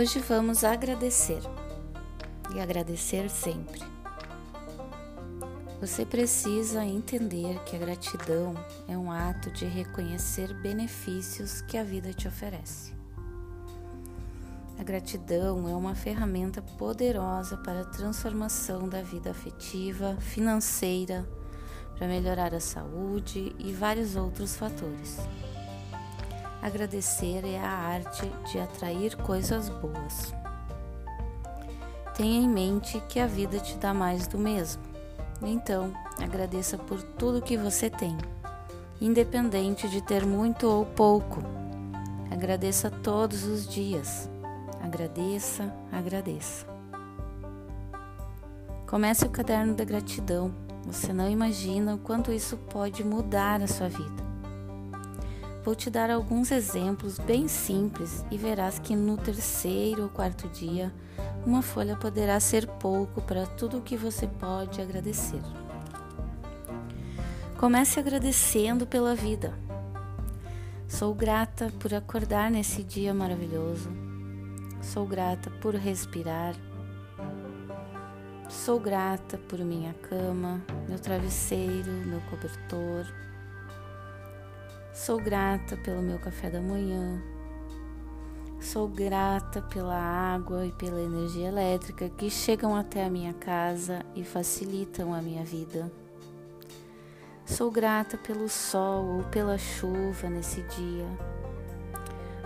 Hoje vamos agradecer e agradecer sempre. Você precisa entender que a gratidão é um ato de reconhecer benefícios que a vida te oferece. A gratidão é uma ferramenta poderosa para a transformação da vida afetiva, financeira, para melhorar a saúde e vários outros fatores. Agradecer é a arte de atrair coisas boas. Tenha em mente que a vida te dá mais do mesmo. Então, agradeça por tudo que você tem, independente de ter muito ou pouco. Agradeça todos os dias. Agradeça, agradeça. Comece o caderno da gratidão. Você não imagina o quanto isso pode mudar a sua vida. Vou te dar alguns exemplos bem simples e verás que no terceiro ou quarto dia, uma folha poderá ser pouco para tudo o que você pode agradecer. Comece agradecendo pela vida. Sou grata por acordar nesse dia maravilhoso. Sou grata por respirar. Sou grata por minha cama, meu travesseiro, meu cobertor. Sou grata pelo meu café da manhã. Sou grata pela água e pela energia elétrica que chegam até a minha casa e facilitam a minha vida. Sou grata pelo sol ou pela chuva nesse dia.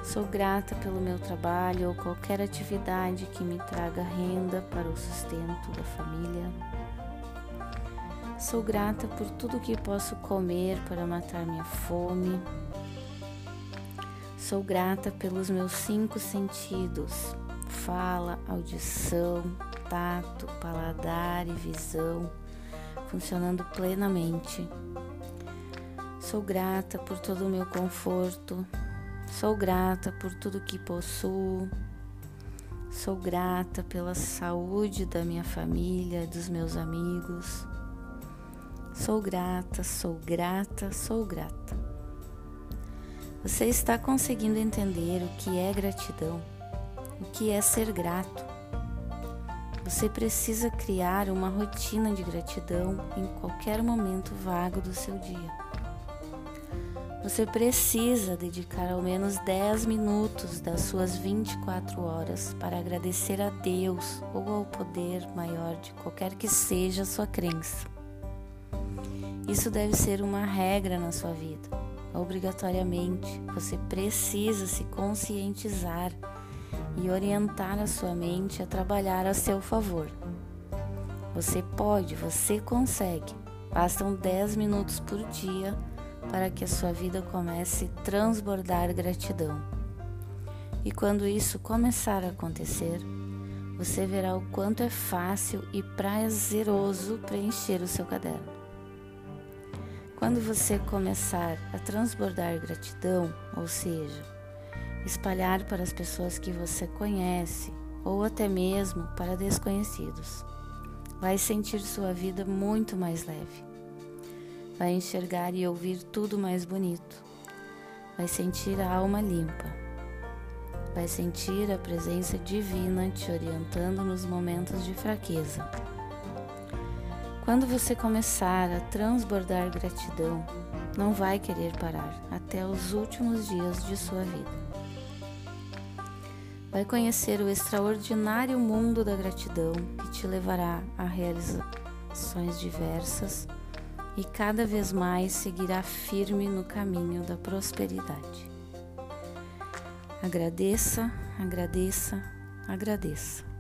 Sou grata pelo meu trabalho ou qualquer atividade que me traga renda para o sustento da família. Sou grata por tudo que posso comer para matar minha fome. Sou grata pelos meus cinco sentidos: fala, audição, tato, paladar e visão funcionando plenamente. Sou grata por todo o meu conforto. Sou grata por tudo que possuo. Sou grata pela saúde da minha família, dos meus amigos. Sou grata, sou grata, sou grata. Você está conseguindo entender o que é gratidão, o que é ser grato. Você precisa criar uma rotina de gratidão em qualquer momento vago do seu dia. Você precisa dedicar ao menos 10 minutos das suas 24 horas para agradecer a Deus ou ao poder maior de qualquer que seja a sua crença. Isso deve ser uma regra na sua vida. Obrigatoriamente, você precisa se conscientizar e orientar a sua mente a trabalhar a seu favor. Você pode, você consegue. Bastam 10 minutos por dia para que a sua vida comece a transbordar gratidão. E quando isso começar a acontecer, você verá o quanto é fácil e prazeroso preencher o seu caderno. Quando você começar a transbordar gratidão, ou seja, espalhar para as pessoas que você conhece ou até mesmo para desconhecidos, vai sentir sua vida muito mais leve. Vai enxergar e ouvir tudo mais bonito. Vai sentir a alma limpa. Vai sentir a presença divina te orientando nos momentos de fraqueza quando você começar a transbordar gratidão, não vai querer parar até os últimos dias de sua vida. Vai conhecer o extraordinário mundo da gratidão que te levará a realizações diversas e cada vez mais seguirá firme no caminho da prosperidade. Agradeça, agradeça, agradeça.